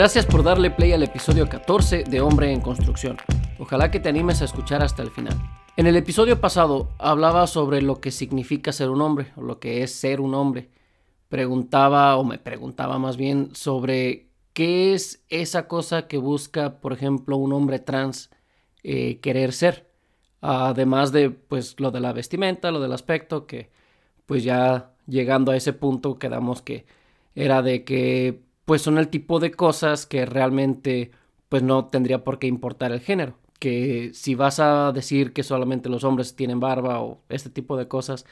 Gracias por darle play al episodio 14 de Hombre en Construcción. Ojalá que te animes a escuchar hasta el final. En el episodio pasado hablaba sobre lo que significa ser un hombre, o lo que es ser un hombre. Preguntaba, o me preguntaba más bien, sobre qué es esa cosa que busca, por ejemplo, un hombre trans eh, querer ser. Además de, pues, lo de la vestimenta, lo del aspecto, que, pues ya llegando a ese punto quedamos que era de que pues son el tipo de cosas que realmente pues no tendría por qué importar el género. Que si vas a decir que solamente los hombres tienen barba o este tipo de cosas,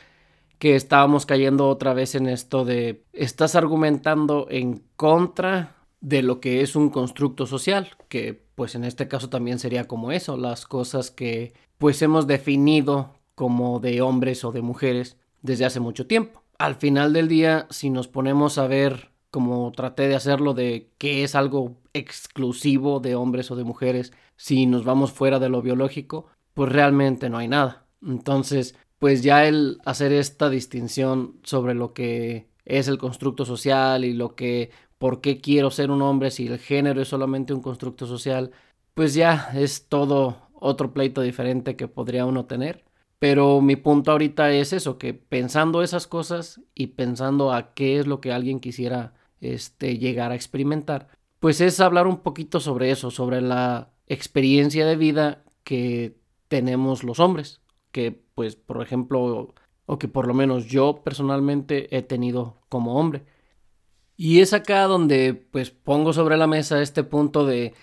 que estábamos cayendo otra vez en esto de estás argumentando en contra de lo que es un constructo social, que pues en este caso también sería como eso, las cosas que pues hemos definido como de hombres o de mujeres desde hace mucho tiempo. Al final del día, si nos ponemos a ver como traté de hacerlo de que es algo exclusivo de hombres o de mujeres, si nos vamos fuera de lo biológico, pues realmente no hay nada. Entonces, pues ya el hacer esta distinción sobre lo que es el constructo social y lo que, por qué quiero ser un hombre si el género es solamente un constructo social, pues ya es todo otro pleito diferente que podría uno tener. Pero mi punto ahorita es eso, que pensando esas cosas y pensando a qué es lo que alguien quisiera este, llegar a experimentar, pues es hablar un poquito sobre eso, sobre la experiencia de vida que tenemos los hombres, que pues por ejemplo, o que por lo menos yo personalmente he tenido como hombre. Y es acá donde pues pongo sobre la mesa este punto de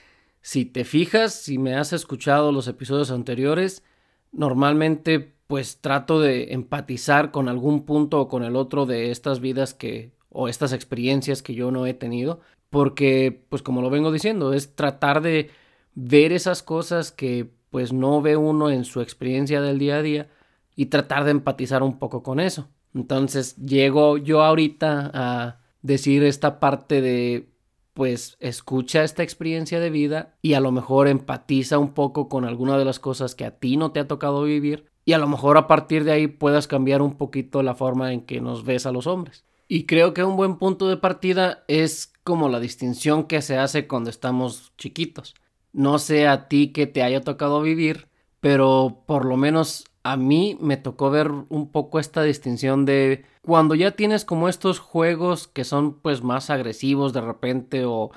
si te fijas, si me has escuchado los episodios anteriores, normalmente pues trato de empatizar con algún punto o con el otro de estas vidas que o estas experiencias que yo no he tenido, porque pues como lo vengo diciendo, es tratar de ver esas cosas que pues no ve uno en su experiencia del día a día y tratar de empatizar un poco con eso. Entonces llego yo ahorita a decir esta parte de pues escucha esta experiencia de vida y a lo mejor empatiza un poco con alguna de las cosas que a ti no te ha tocado vivir y a lo mejor a partir de ahí puedas cambiar un poquito la forma en que nos ves a los hombres. Y creo que un buen punto de partida es como la distinción que se hace cuando estamos chiquitos. No sé a ti que te haya tocado vivir, pero por lo menos a mí me tocó ver un poco esta distinción de cuando ya tienes como estos juegos que son pues más agresivos de repente o,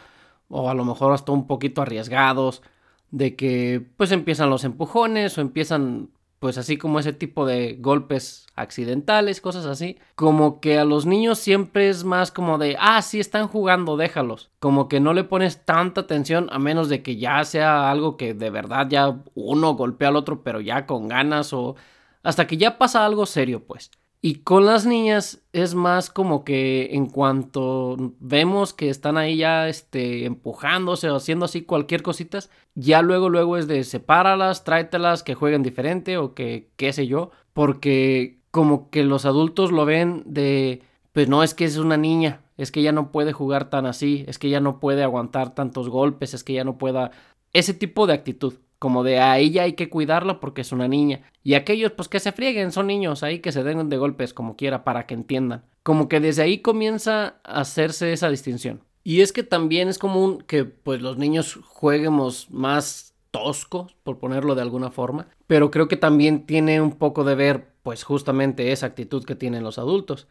o a lo mejor hasta un poquito arriesgados, de que pues empiezan los empujones o empiezan pues así como ese tipo de golpes accidentales, cosas así, como que a los niños siempre es más como de, ah, sí están jugando, déjalos, como que no le pones tanta atención a menos de que ya sea algo que de verdad ya uno golpea al otro, pero ya con ganas o hasta que ya pasa algo serio, pues. Y con las niñas es más como que en cuanto vemos que están ahí ya este, empujándose o haciendo así cualquier cositas, ya luego luego es de sepáralas, tráetelas, que jueguen diferente o que qué sé yo, porque como que los adultos lo ven de, pues no es que es una niña, es que ya no puede jugar tan así, es que ya no puede aguantar tantos golpes, es que ya no pueda... Ese tipo de actitud como de a ella hay que cuidarla porque es una niña. Y aquellos, pues que se frieguen, son niños, ahí que se den de golpes como quiera para que entiendan. Como que desde ahí comienza a hacerse esa distinción. Y es que también es común que pues los niños jueguemos más toscos, por ponerlo de alguna forma, pero creo que también tiene un poco de ver pues justamente esa actitud que tienen los adultos,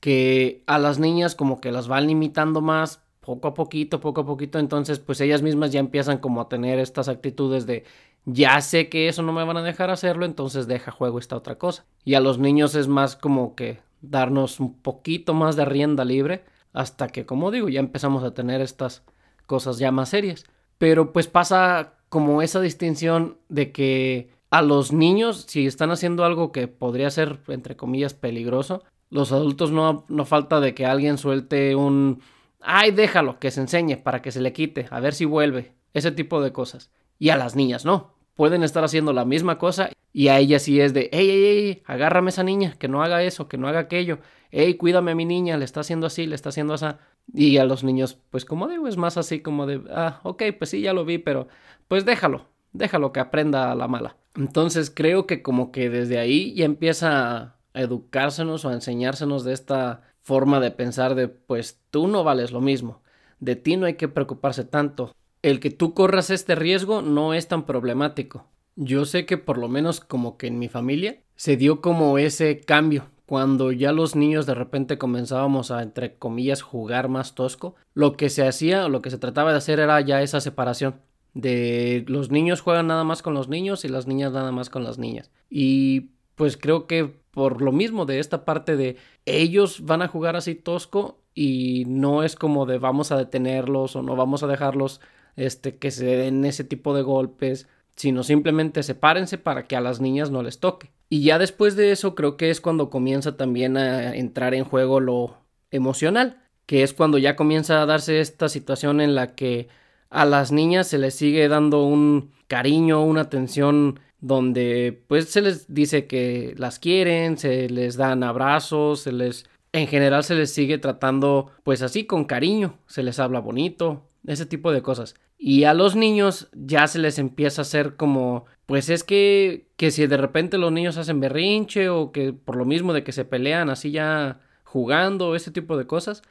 que a las niñas como que las van limitando más poco a poquito, poco a poquito, entonces pues ellas mismas ya empiezan como a tener estas actitudes de ya sé que eso no me van a dejar hacerlo, entonces deja juego esta otra cosa. Y a los niños es más como que darnos un poquito más de rienda libre hasta que, como digo, ya empezamos a tener estas cosas ya más serias. Pero pues pasa como esa distinción de que a los niños, si están haciendo algo que podría ser, entre comillas, peligroso, los adultos no, no falta de que alguien suelte un ay, déjalo, que se enseñe para que se le quite, a ver si vuelve, ese tipo de cosas. Y a las niñas no, pueden estar haciendo la misma cosa y a ellas sí es de, ey, ey, ey, agárrame esa niña, que no haga eso, que no haga aquello, ey, cuídame a mi niña, le está haciendo así, le está haciendo así. Y a los niños, pues como digo, es más así como de, ah, ok, pues sí, ya lo vi, pero pues déjalo, déjalo que aprenda a la mala. Entonces creo que como que desde ahí ya empieza a educársenos o a enseñársenos de esta forma de pensar de pues tú no vales lo mismo. de ti no hay que preocuparse tanto. El que tú corras este riesgo no es tan problemático. Yo sé que por lo menos como que en mi familia se dio como ese cambio cuando ya los niños de repente comenzábamos a, entre comillas, jugar más tosco, lo que se hacía lo que se trataba de hacer era ya esa separación de los niños juegan nada más con los niños y las niñas nada más con las niñas. Y pues creo que por lo mismo de esta parte de ellos van a jugar así tosco y no es como de vamos a detenerlos o no vamos a dejarlos este que se den ese tipo de golpes, sino simplemente sepárense para que a las niñas no les toque. Y ya después de eso creo que es cuando comienza también a entrar en juego lo emocional, que es cuando ya comienza a darse esta situación en la que a las niñas se les sigue dando un cariño, una atención donde pues se les dice que las quieren, se les dan abrazos, se les en general se les sigue tratando pues así con cariño, se les habla bonito, ese tipo de cosas. Y a los niños ya se les empieza a hacer como, pues es que, que si de repente los niños hacen berrinche o que por lo mismo de que se pelean así ya jugando, ese tipo de cosas,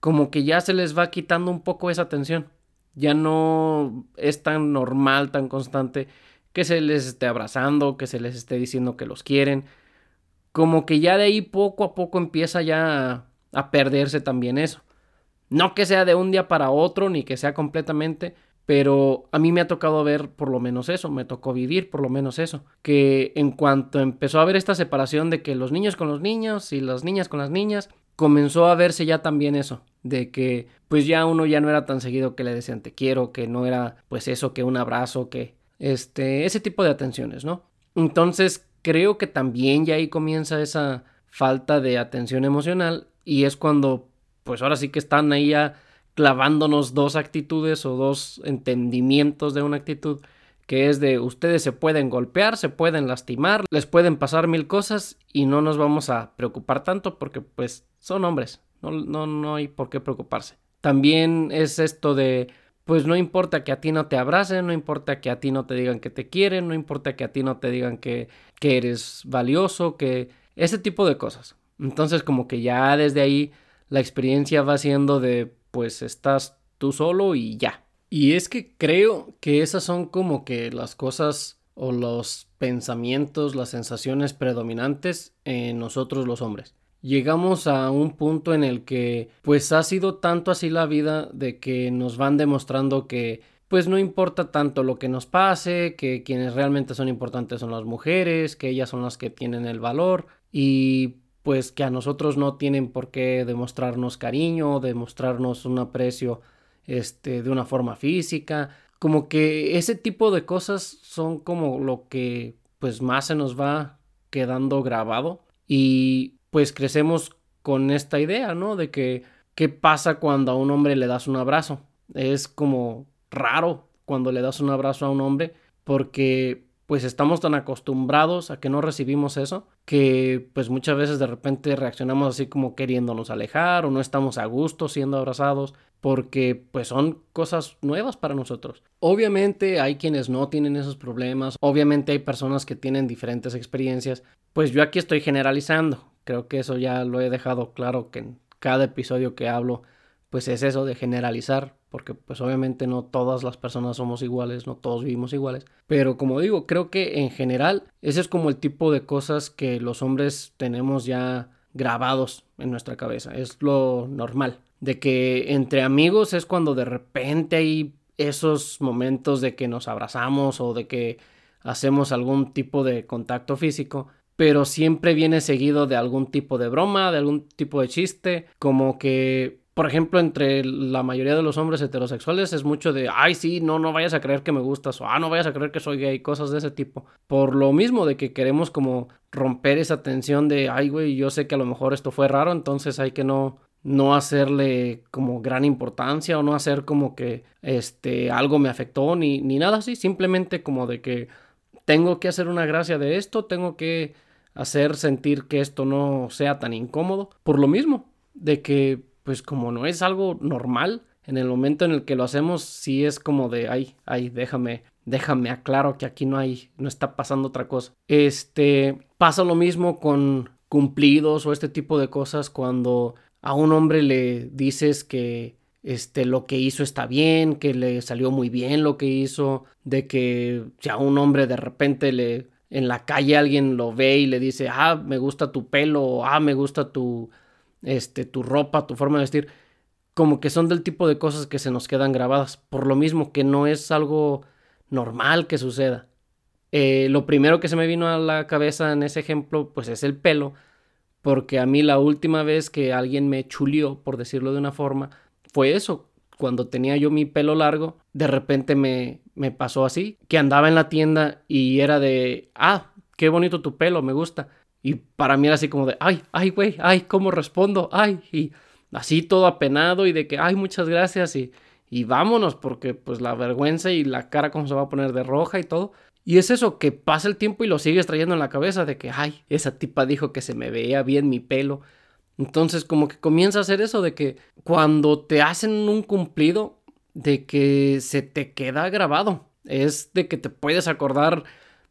como que ya se les va quitando un poco esa atención. Ya no es tan normal, tan constante que se les esté abrazando, que se les esté diciendo que los quieren. Como que ya de ahí poco a poco empieza ya a, perderse también eso. No que sea de un día para otro, ni que sea completamente, pero a mí me ha tocado ver por lo menos eso, me tocó vivir por lo menos eso, que en cuanto empezó a haber esta separación de que los niños con los niños y las niñas con las niñas, comenzó a verse ya también eso, de que pues ya uno ya no era tan seguido que le decían te quiero, que no era pues eso, que un abrazo, que este, ese tipo de atenciones, ¿no? Entonces creo que también ya ahí comienza esa falta de atención emocional y es cuando pues ahora sí que están ahí ya clavándonos dos actitudes o dos entendimientos de una actitud que es de ustedes se pueden golpear, se pueden lastimar, les pueden pasar mil cosas y no nos vamos a preocupar tanto porque pues son hombres, no, no, no hay por qué preocuparse. También es esto de pues no importa que a ti no te abracen, no importa que a ti no te digan que te quieren, no importa que a ti no te digan que, que eres valioso, que ese tipo de cosas. Entonces como que ya desde ahí la experiencia va siendo de pues estás tú solo y ya. Y es que creo que esas son como que las cosas o los pensamientos, las sensaciones predominantes en nosotros los hombres. Llegamos a un punto en el que pues ha sido tanto así la vida de que nos van demostrando que pues no importa tanto lo que nos pase, que quienes realmente son importantes son las mujeres, que ellas son las que tienen el valor y pues que a nosotros no tienen por qué demostrarnos cariño, demostrarnos un aprecio este, de una forma física. Como que ese tipo de cosas son como lo que pues más se nos va quedando grabado y pues crecemos con esta idea, ¿no? De que qué pasa cuando a un hombre le das un abrazo. Es como raro cuando le das un abrazo a un hombre porque pues estamos tan acostumbrados a que no recibimos eso que pues muchas veces de repente reaccionamos así como queriéndonos alejar o no estamos a gusto siendo abrazados porque pues son cosas nuevas para nosotros. Obviamente hay quienes no tienen esos problemas, obviamente hay personas que tienen diferentes experiencias, pues yo aquí estoy generalizando, creo que eso ya lo he dejado claro que en cada episodio que hablo pues es eso de generalizar, porque pues obviamente no todas las personas somos iguales, no todos vivimos iguales, pero como digo, creo que en general ese es como el tipo de cosas que los hombres tenemos ya grabados en nuestra cabeza, es lo normal, de que entre amigos es cuando de repente hay esos momentos de que nos abrazamos o de que hacemos algún tipo de contacto físico, pero siempre viene seguido de algún tipo de broma, de algún tipo de chiste, como que por ejemplo, entre la mayoría de los hombres heterosexuales es mucho de, ay, sí, no, no vayas a creer que me gustas, o ah, no vayas a creer que soy gay, cosas de ese tipo. Por lo mismo de que queremos como romper esa tensión de, ay, güey, yo sé que a lo mejor esto fue raro, entonces hay que no, no hacerle como gran importancia o no hacer como que este algo me afectó ni, ni nada así, simplemente como de que tengo que hacer una gracia de esto, tengo que hacer sentir que esto no sea tan incómodo. Por lo mismo, de que pues como no es algo normal, en el momento en el que lo hacemos, sí es como de, ay, ay, déjame, déjame aclaro que aquí no hay, no está pasando otra cosa. Este, pasa lo mismo con cumplidos o este tipo de cosas cuando a un hombre le dices que, este, lo que hizo está bien, que le salió muy bien lo que hizo, de que si a un hombre de repente le en la calle alguien lo ve y le dice, ah, me gusta tu pelo, ah, me gusta tu, este, tu ropa, tu forma de vestir, como que son del tipo de cosas que se nos quedan grabadas, por lo mismo que no es algo normal que suceda. Eh, lo primero que se me vino a la cabeza en ese ejemplo, pues es el pelo, porque a mí la última vez que alguien me chulió, por decirlo de una forma, fue eso. Cuando tenía yo mi pelo largo, de repente me, me pasó así, que andaba en la tienda y era de, ah, qué bonito tu pelo, me gusta. Y para mí era así como de, ay, ay, güey, ay, ¿cómo respondo? Ay, y así todo apenado y de que, ay, muchas gracias y, y vámonos, porque pues la vergüenza y la cara como se va a poner de roja y todo. Y es eso, que pasa el tiempo y lo sigues trayendo en la cabeza de que, ay, esa tipa dijo que se me veía bien mi pelo. Entonces como que comienza a hacer eso de que cuando te hacen un cumplido, de que se te queda grabado. Es de que te puedes acordar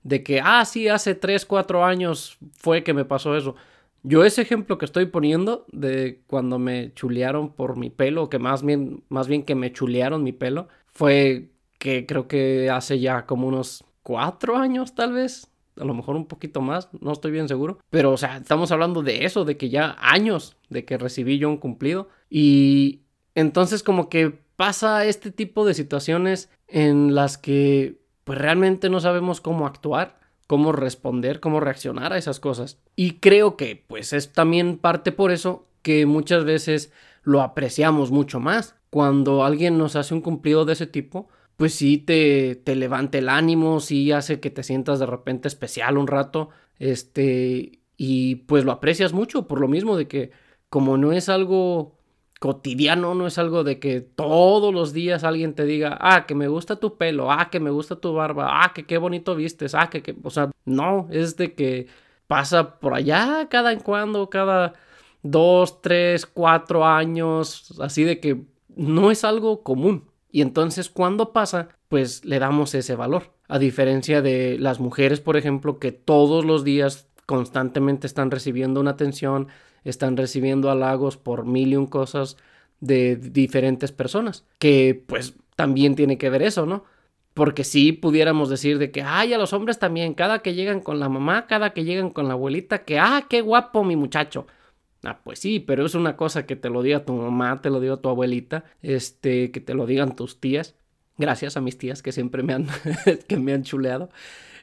de que, ah, sí, hace 3, 4 años fue que me pasó eso. Yo ese ejemplo que estoy poniendo de cuando me chulearon por mi pelo, que más bien, más bien que me chulearon mi pelo, fue que creo que hace ya como unos cuatro años tal vez, a lo mejor un poquito más, no estoy bien seguro. Pero, o sea, estamos hablando de eso, de que ya años de que recibí yo un cumplido. Y entonces como que pasa este tipo de situaciones en las que pues realmente no sabemos cómo actuar, cómo responder, cómo reaccionar a esas cosas. Y creo que pues es también parte por eso que muchas veces lo apreciamos mucho más. Cuando alguien nos hace un cumplido de ese tipo, pues sí te, te levanta el ánimo, sí hace que te sientas de repente especial un rato, este, y pues lo aprecias mucho por lo mismo de que como no es algo cotidiano, no es algo de que todos los días alguien te diga, ah, que me gusta tu pelo, ah, que me gusta tu barba, ah, que qué bonito vistes, ah, que, que, o sea, no, es de que pasa por allá cada en cuando, cada dos, tres, cuatro años, así de que no es algo común. Y entonces cuando pasa, pues le damos ese valor. A diferencia de las mujeres, por ejemplo, que todos los días constantemente están recibiendo una atención, están recibiendo halagos por mil y un cosas de diferentes personas, que pues también tiene que ver eso, ¿no? Porque si pudiéramos decir de que, ay, a los hombres también, cada que llegan con la mamá, cada que llegan con la abuelita, que, ah, qué guapo mi muchacho. Ah, pues sí, pero es una cosa que te lo diga tu mamá, te lo diga tu abuelita, este, que te lo digan tus tías. Gracias a mis tías que siempre me han, que me han chuleado.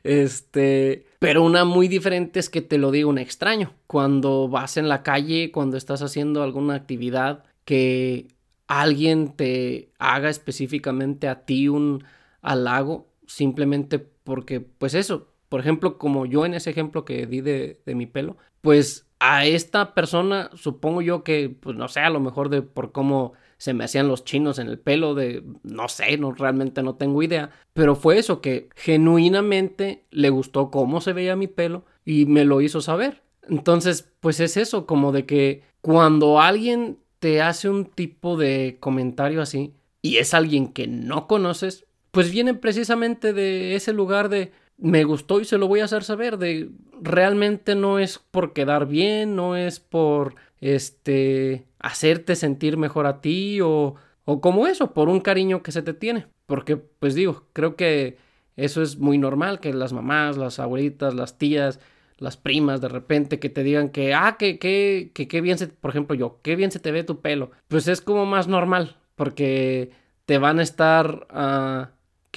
Este, pero una muy diferente es que te lo diga un extraño. Cuando vas en la calle, cuando estás haciendo alguna actividad, que alguien te haga específicamente a ti un halago, simplemente porque, pues eso, por ejemplo, como yo en ese ejemplo que di de, mi pelo, pues a esta persona, supongo yo que, pues no sé, a lo mejor de por cómo se me hacían los chinos en el pelo, de no sé, no realmente no tengo idea, pero fue eso que genuinamente le gustó cómo se veía mi pelo y me lo hizo saber. Entonces, pues es eso, como de que cuando alguien te hace un tipo de comentario así y es alguien que no conoces, pues viene precisamente de ese lugar de me gustó y se lo voy a hacer saber de realmente no es por quedar bien, no es por este hacerte sentir mejor a ti o o como eso, por un cariño que se te tiene, porque pues digo, creo que eso es muy normal que las mamás, las abuelitas, las tías, las primas de repente que te digan que ah que que que bien se, por ejemplo, yo, qué bien se te ve tu pelo. Pues es como más normal, porque te van a estar uh,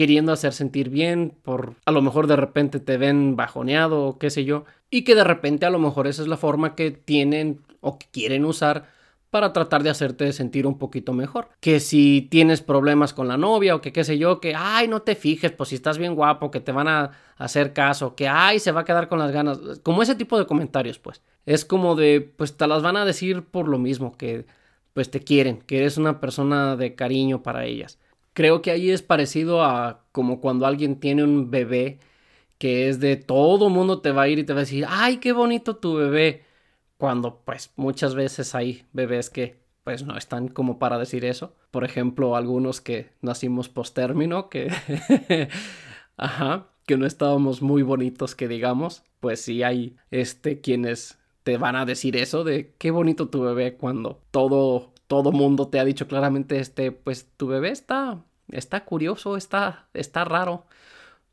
queriendo hacer sentir bien, por a lo mejor de repente te ven bajoneado o qué sé yo, y que de repente a lo mejor esa es la forma que tienen o que quieren usar para tratar de hacerte sentir un poquito mejor. Que si tienes problemas con la novia o que qué sé yo, que ay, no te fijes, pues si estás bien guapo, que te van a hacer caso, que ay, se va a quedar con las ganas, como ese tipo de comentarios, pues. Es como de, pues te las van a decir por lo mismo, que pues te quieren, que eres una persona de cariño para ellas. Creo que ahí es parecido a como cuando alguien tiene un bebé que es de todo mundo te va a ir y te va a decir, ay, qué bonito tu bebé. Cuando pues muchas veces hay bebés que pues no están como para decir eso. Por ejemplo, algunos que nacimos post término, que... Ajá, que no estábamos muy bonitos que digamos. Pues sí hay este quienes te van a decir eso de qué bonito tu bebé cuando todo todo mundo te ha dicho claramente, este, pues tu bebé está, está curioso, está, está raro,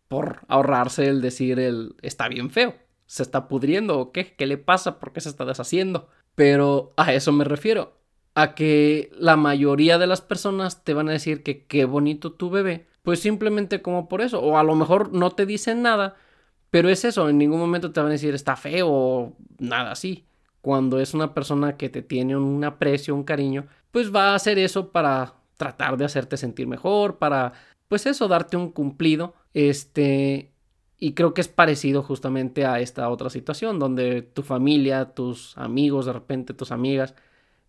por ahorrarse el decir el, está bien feo, se está pudriendo o qué, qué le pasa, por qué se está deshaciendo. Pero a eso me refiero, a que la mayoría de las personas te van a decir que qué bonito tu bebé, pues simplemente como por eso, o a lo mejor no te dicen nada, pero es eso, en ningún momento te van a decir está feo o nada así. Cuando es una persona que te tiene un aprecio, un cariño, pues va a hacer eso para tratar de hacerte sentir mejor, para, pues eso, darte un cumplido. Este, y creo que es parecido justamente a esta otra situación, donde tu familia, tus amigos, de repente tus amigas,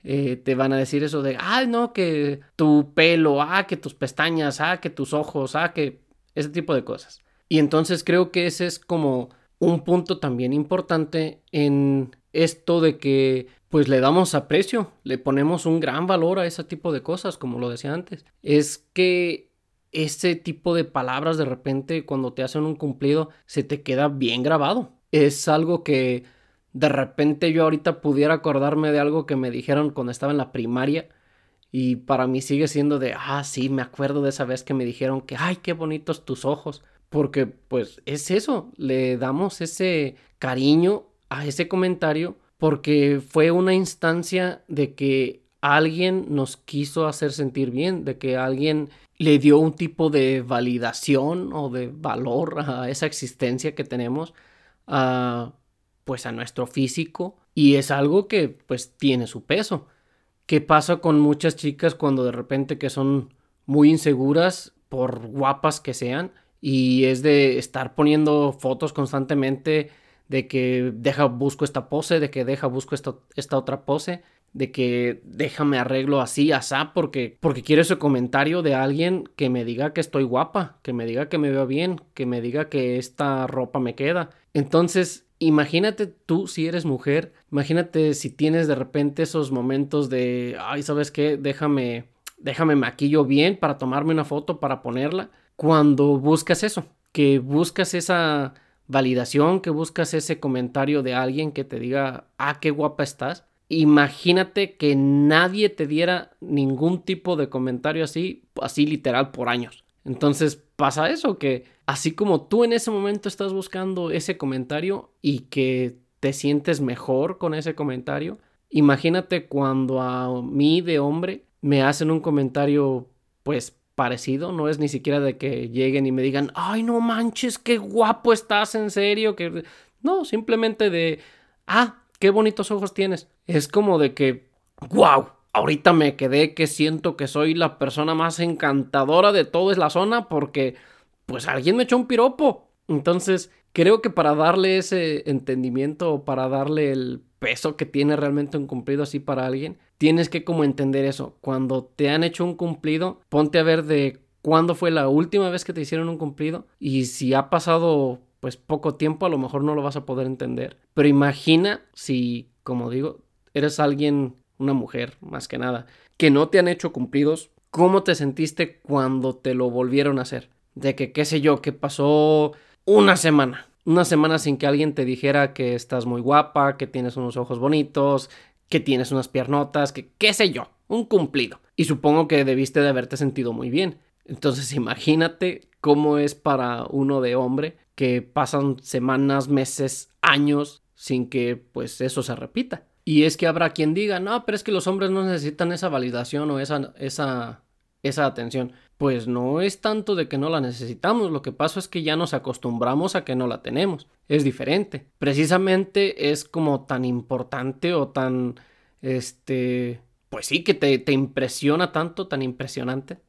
eh, te van a decir eso de, ah, no, que tu pelo, ah, que tus pestañas, ah, que tus ojos, ah, que ese tipo de cosas. Y entonces creo que ese es como un punto también importante en esto de que pues le damos aprecio, le ponemos un gran valor a ese tipo de cosas, como lo decía antes. Es que ese tipo de palabras de repente cuando te hacen un cumplido se te queda bien grabado. Es algo que de repente yo ahorita pudiera acordarme de algo que me dijeron cuando estaba en la primaria y para mí sigue siendo de, ah, sí, me acuerdo de esa vez que me dijeron que, ay, qué bonitos tus ojos porque pues es eso, le damos ese cariño a ese comentario porque fue una instancia de que alguien nos quiso hacer sentir bien, de que alguien le dio un tipo de validación o de valor a esa existencia que tenemos, a, pues a nuestro físico y es algo que pues tiene su peso. ¿Qué pasa con muchas chicas cuando de repente que son muy inseguras por guapas que sean y es de estar poniendo fotos constantemente de que deja busco esta pose, de que deja busco esta, esta otra pose, de que déjame arreglo así, asá, porque, porque quiero ese comentario de alguien que me diga que estoy guapa, que me diga que me veo bien, que me diga que esta ropa me queda. Entonces, imagínate tú si eres mujer, imagínate si tienes de repente esos momentos de, ay, ¿sabes qué? Déjame, déjame maquillo bien para tomarme una foto, para ponerla cuando buscas eso, que buscas esa validación, que buscas ese comentario de alguien que te diga, ah, qué guapa estás. Imagínate que nadie te diera ningún tipo de comentario así, así literal por años. Entonces pasa eso, que así como tú en ese momento estás buscando ese comentario y que te sientes mejor con ese comentario, imagínate cuando a mí de hombre me hacen un comentario pues parecido, no es ni siquiera de que lleguen y me digan, ay, no manches, qué guapo estás, en serio, que... No, simplemente de, ah, qué bonitos ojos tienes. Es como de que, wow, ahorita me quedé que siento que soy la persona más encantadora de toda la zona porque, pues, alguien me echó un piropo. Entonces, creo que para darle ese entendimiento para darle el peso que tiene realmente un cumplido así para alguien, tienes que como entender eso. Cuando te han hecho un cumplido, ponte a ver de cuándo fue la última vez que te hicieron un cumplido y si ha pasado pues poco tiempo, a lo mejor no lo vas a poder entender. Pero imagina si, como digo, eres alguien, una mujer más que nada, que no te han hecho cumplidos, ¿cómo te sentiste cuando te lo volvieron a hacer? De que, qué sé yo, que pasó una semana una semana sin que alguien te dijera que estás muy guapa, que tienes unos ojos bonitos, que tienes unas piernotas, que qué sé yo, un cumplido. Y supongo que debiste de haberte sentido muy bien. Entonces imagínate cómo es para uno de hombre que pasan semanas, meses, años sin que pues eso se repita. Y es que habrá quien diga, no, pero es que los hombres no necesitan esa validación o esa, esa, esa atención. Pues no es tanto de que no la necesitamos, lo que pasa es que ya nos acostumbramos a que no la tenemos. Es diferente. Precisamente es como tan importante o tan, este, pues sí, que te, te impresiona tanto, tan impresionante,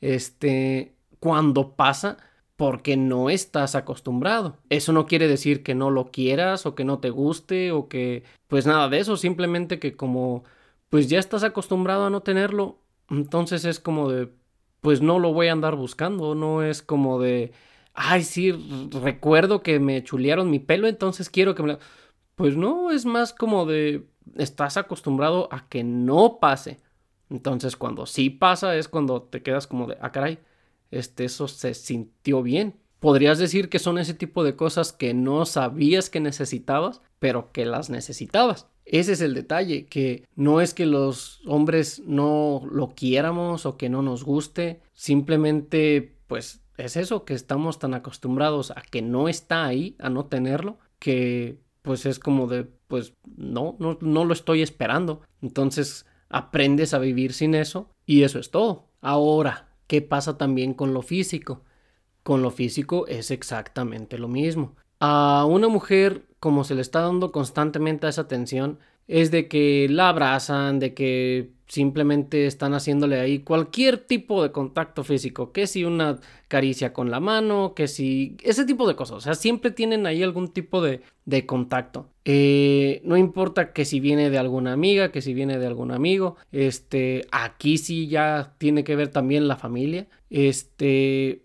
este, cuando pasa porque no estás acostumbrado. Eso no quiere decir que no lo quieras o que no te guste o que, pues nada de eso, simplemente que como, pues ya estás acostumbrado a no tenerlo, entonces es como de, pues no lo voy a andar buscando, no es como de, ay, sí, recuerdo que me chulearon mi pelo, entonces quiero que me... Pues no, es más como de, estás acostumbrado a que no pase. Entonces cuando sí pasa es cuando te quedas como de, ah, caray, este, eso se sintió bien. Podrías decir que son ese tipo de cosas que no sabías que necesitabas, pero que las necesitabas. Ese es el detalle, que no es que los hombres no lo quiéramos o que no nos guste, simplemente pues es eso, que estamos tan acostumbrados a que no está ahí, a no tenerlo, que pues es como de, pues no, no, no lo estoy esperando. Entonces aprendes a vivir sin eso y eso es todo. Ahora, ¿qué pasa también con lo físico? Con lo físico es exactamente lo mismo. A una mujer, como se le está dando constantemente esa atención, es de que la abrazan, de que simplemente están haciéndole ahí cualquier tipo de contacto físico, que si una caricia con la mano, que si ese tipo de cosas, o sea, siempre tienen ahí algún tipo de, de contacto. Eh, no importa que si viene de alguna amiga, que si viene de algún amigo, este, aquí sí ya tiene que ver también la familia, este,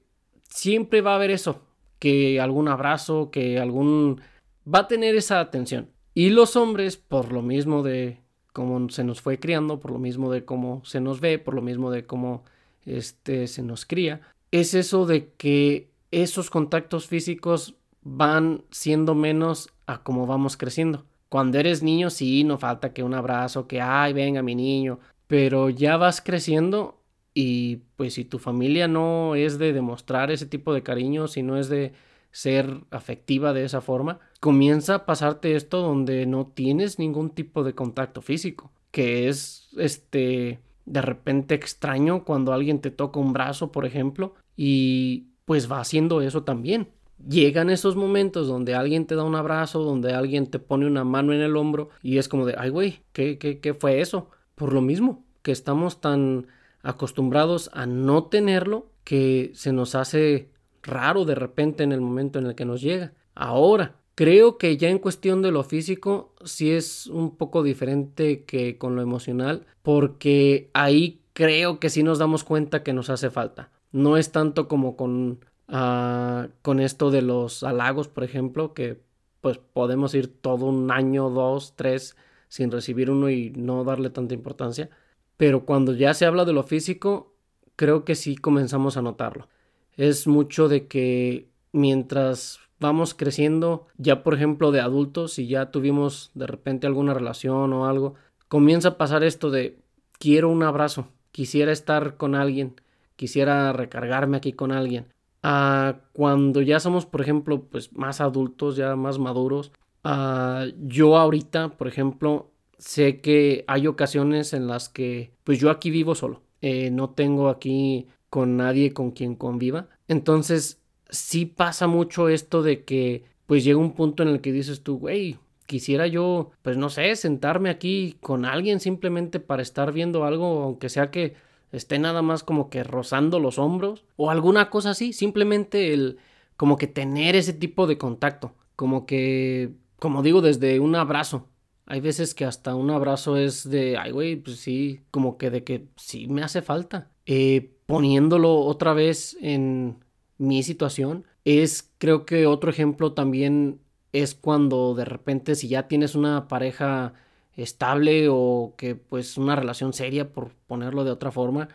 siempre va a haber eso, que algún abrazo, que algún... va a tener esa atención. Y los hombres, por lo mismo de cómo se nos fue criando, por lo mismo de cómo se nos ve, por lo mismo de cómo este, se nos cría, es eso de que esos contactos físicos van siendo menos a cómo vamos creciendo. Cuando eres niño, sí, no falta que un abrazo, que, ay, venga mi niño, pero ya vas creciendo y pues si tu familia no es de demostrar ese tipo de cariño, si no es de ser afectiva de esa forma, comienza a pasarte esto donde no tienes ningún tipo de contacto físico, que es este de repente extraño cuando alguien te toca un brazo, por ejemplo, y pues va haciendo eso también. Llegan esos momentos donde alguien te da un abrazo, donde alguien te pone una mano en el hombro y es como de, ay güey, ¿qué, qué, qué fue eso? Por lo mismo, que estamos tan acostumbrados a no tenerlo que se nos hace raro de repente en el momento en el que nos llega. Ahora, creo que ya en cuestión de lo físico sí es un poco diferente que con lo emocional porque ahí creo que sí nos damos cuenta que nos hace falta. No es tanto como con, uh, con esto de los halagos, por ejemplo, que pues podemos ir todo un año, dos, tres sin recibir uno y no darle tanta importancia. Pero cuando ya se habla de lo físico, creo que sí comenzamos a notarlo. Es mucho de que mientras vamos creciendo, ya por ejemplo de adultos, si ya tuvimos de repente alguna relación o algo, comienza a pasar esto de quiero un abrazo, quisiera estar con alguien, quisiera recargarme aquí con alguien. Ah, cuando ya somos, por ejemplo, pues más adultos, ya más maduros, ah, yo ahorita, por ejemplo, sé que hay ocasiones en las que pues yo aquí vivo solo. Eh, no tengo aquí con nadie con quien conviva. Entonces, sí pasa mucho esto de que pues llega un punto en el que dices tú, güey, quisiera yo, pues no sé, sentarme aquí con alguien simplemente para estar viendo algo, aunque sea que esté nada más como que rozando los hombros o alguna cosa así, simplemente el como que tener ese tipo de contacto, como que, como digo, desde un abrazo, hay veces que hasta un abrazo es de, ay, güey, pues sí, como que de que sí me hace falta. Eh, poniéndolo otra vez en mi situación, es creo que otro ejemplo también es cuando de repente si ya tienes una pareja estable o que pues una relación seria, por ponerlo de otra forma,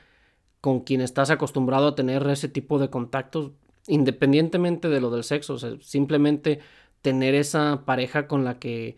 con quien estás acostumbrado a tener ese tipo de contactos, independientemente de lo del sexo, o sea, simplemente tener esa pareja con la que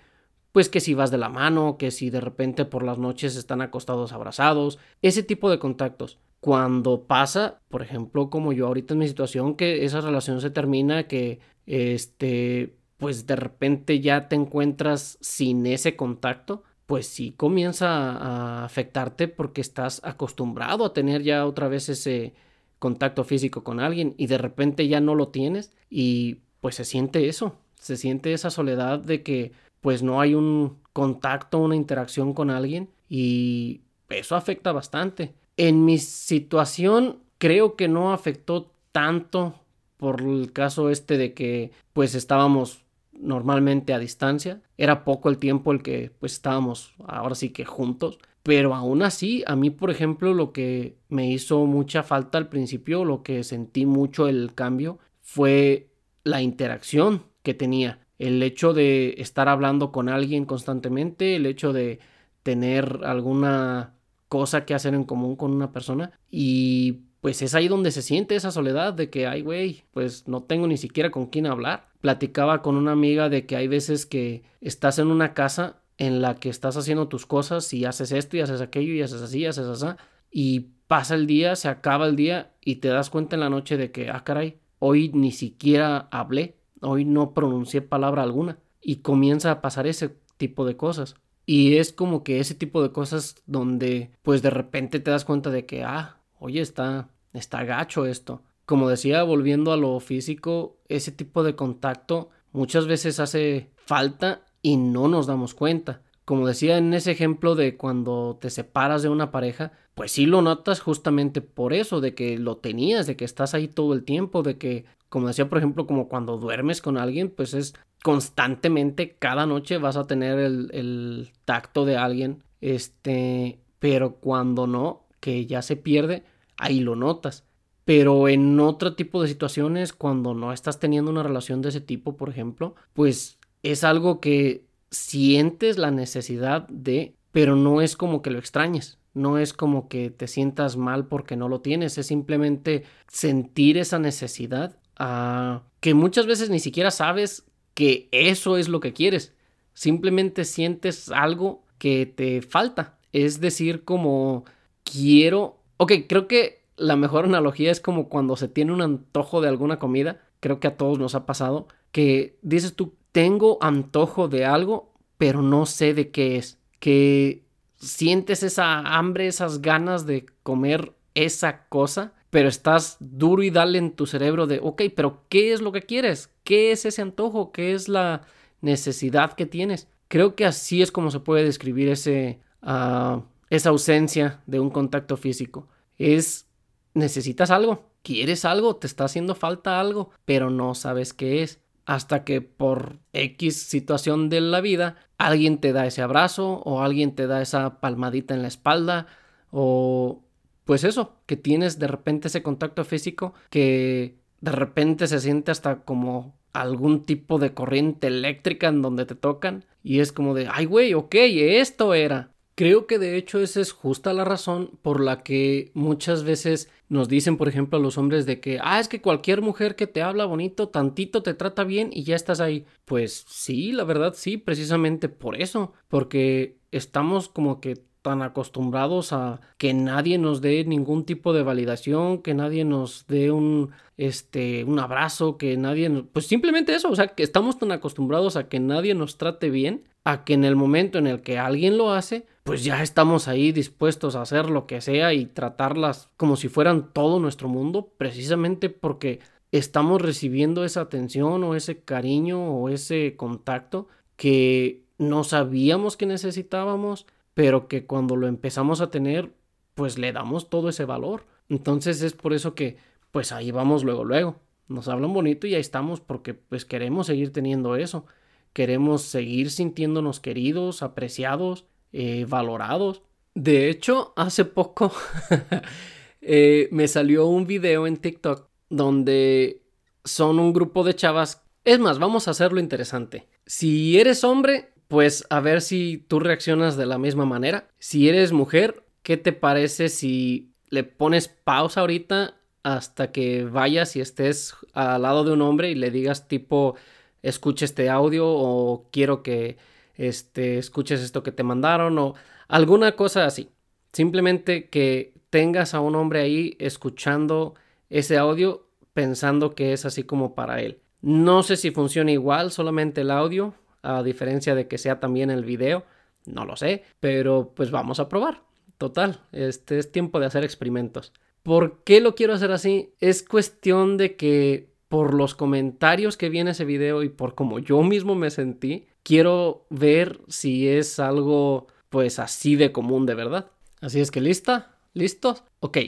pues que si vas de la mano, que si de repente por las noches están acostados abrazados, ese tipo de contactos. Cuando pasa, por ejemplo, como yo ahorita en mi situación, que esa relación se termina, que este, pues de repente ya te encuentras sin ese contacto, pues sí comienza a afectarte porque estás acostumbrado a tener ya otra vez ese contacto físico con alguien y de repente ya no lo tienes y pues se siente eso, se siente esa soledad de que pues no hay un contacto, una interacción con alguien y eso afecta bastante. En mi situación creo que no afectó tanto por el caso este de que pues estábamos normalmente a distancia. Era poco el tiempo el que pues estábamos ahora sí que juntos. Pero aún así, a mí, por ejemplo, lo que me hizo mucha falta al principio, lo que sentí mucho el cambio, fue la interacción que tenía el hecho de estar hablando con alguien constantemente, el hecho de tener alguna cosa que hacer en común con una persona y pues es ahí donde se siente esa soledad de que, ay, güey, pues no tengo ni siquiera con quién hablar. Platicaba con una amiga de que hay veces que estás en una casa en la que estás haciendo tus cosas y haces esto y haces aquello y haces así y haces así y pasa el día, se acaba el día y te das cuenta en la noche de que, ah, caray, hoy ni siquiera hablé, hoy no pronuncié palabra alguna y comienza a pasar ese tipo de cosas. Y es como que ese tipo de cosas donde pues de repente te das cuenta de que, ah, oye, está, está gacho esto. Como decía, volviendo a lo físico, ese tipo de contacto muchas veces hace falta y no nos damos cuenta. Como decía en ese ejemplo de cuando te separas de una pareja, pues sí lo notas justamente por eso, de que lo tenías, de que estás ahí todo el tiempo, de que, como decía, por ejemplo, como cuando duermes con alguien, pues es constantemente, cada noche vas a tener el, tacto de alguien, este, pero cuando no, que ya se pierde, ahí lo notas. Pero en otro tipo de situaciones, cuando no estás teniendo una relación de ese tipo, por ejemplo, pues es algo que sientes la necesidad de, pero no es como que lo extrañes, no es como que te sientas mal porque no lo tienes, es simplemente sentir esa necesidad a que muchas veces ni siquiera sabes que eso es lo que quieres, simplemente sientes algo que te falta, es decir, como quiero, ok, creo que la mejor analogía es como cuando se tiene un antojo de alguna comida, creo que a todos nos ha pasado, que dices tú, tengo antojo de algo, pero no sé de qué es. Que sientes esa hambre, esas ganas de comer esa cosa, pero estás duro y dale en tu cerebro de, ok, pero ¿qué es lo que quieres? ¿Qué es ese antojo? ¿Qué es la necesidad que tienes? Creo que así es como se puede describir ese, uh, esa ausencia de un contacto físico. Es, necesitas algo, quieres algo, te está haciendo falta algo, pero no sabes qué es hasta que por X situación de la vida alguien te da ese abrazo o alguien te da esa palmadita en la espalda o pues eso, que tienes de repente ese contacto físico que de repente se siente hasta como algún tipo de corriente eléctrica en donde te tocan y es como de, ay güey, ok, esto era. Creo que de hecho esa es justa la razón por la que muchas veces nos dicen, por ejemplo, a los hombres de que, ah, es que cualquier mujer que te habla bonito, tantito te trata bien y ya estás ahí. Pues sí, la verdad sí, precisamente por eso, porque estamos como que tan acostumbrados a que nadie nos dé ningún tipo de validación, que nadie nos dé un este un abrazo, que nadie pues simplemente eso, o sea, que estamos tan acostumbrados a que nadie nos trate bien, a que en el momento en el que alguien lo hace, pues ya estamos ahí dispuestos a hacer lo que sea y tratarlas como si fueran todo nuestro mundo, precisamente porque estamos recibiendo esa atención o ese cariño o ese contacto que no sabíamos que necesitábamos pero que cuando lo empezamos a tener, pues le damos todo ese valor. Entonces es por eso que, pues ahí vamos luego, luego. Nos hablan bonito y ahí estamos porque pues queremos seguir teniendo eso. Queremos seguir sintiéndonos queridos, apreciados, eh, valorados. De hecho, hace poco eh, me salió un video en TikTok donde son un grupo de chavas. Es más, vamos a hacerlo interesante. Si eres hombre, pues a ver si tú reaccionas de la misma manera. Si eres mujer, ¿qué te parece si le pones pausa ahorita hasta que vayas y estés al lado de un hombre y le digas tipo, escuche este audio o quiero que este, escuches esto que te mandaron o alguna cosa así. Simplemente que tengas a un hombre ahí escuchando ese audio pensando que es así como para él. No sé si funciona igual solamente el audio, a diferencia de que sea también el video, no lo sé, pero pues vamos a probar. Total, este es tiempo de hacer experimentos. ¿Por qué lo quiero hacer así? Es cuestión de que por los comentarios que viene ese video y por cómo yo mismo me sentí, quiero ver si es algo pues así de común de verdad. Así es que lista, listos, ok,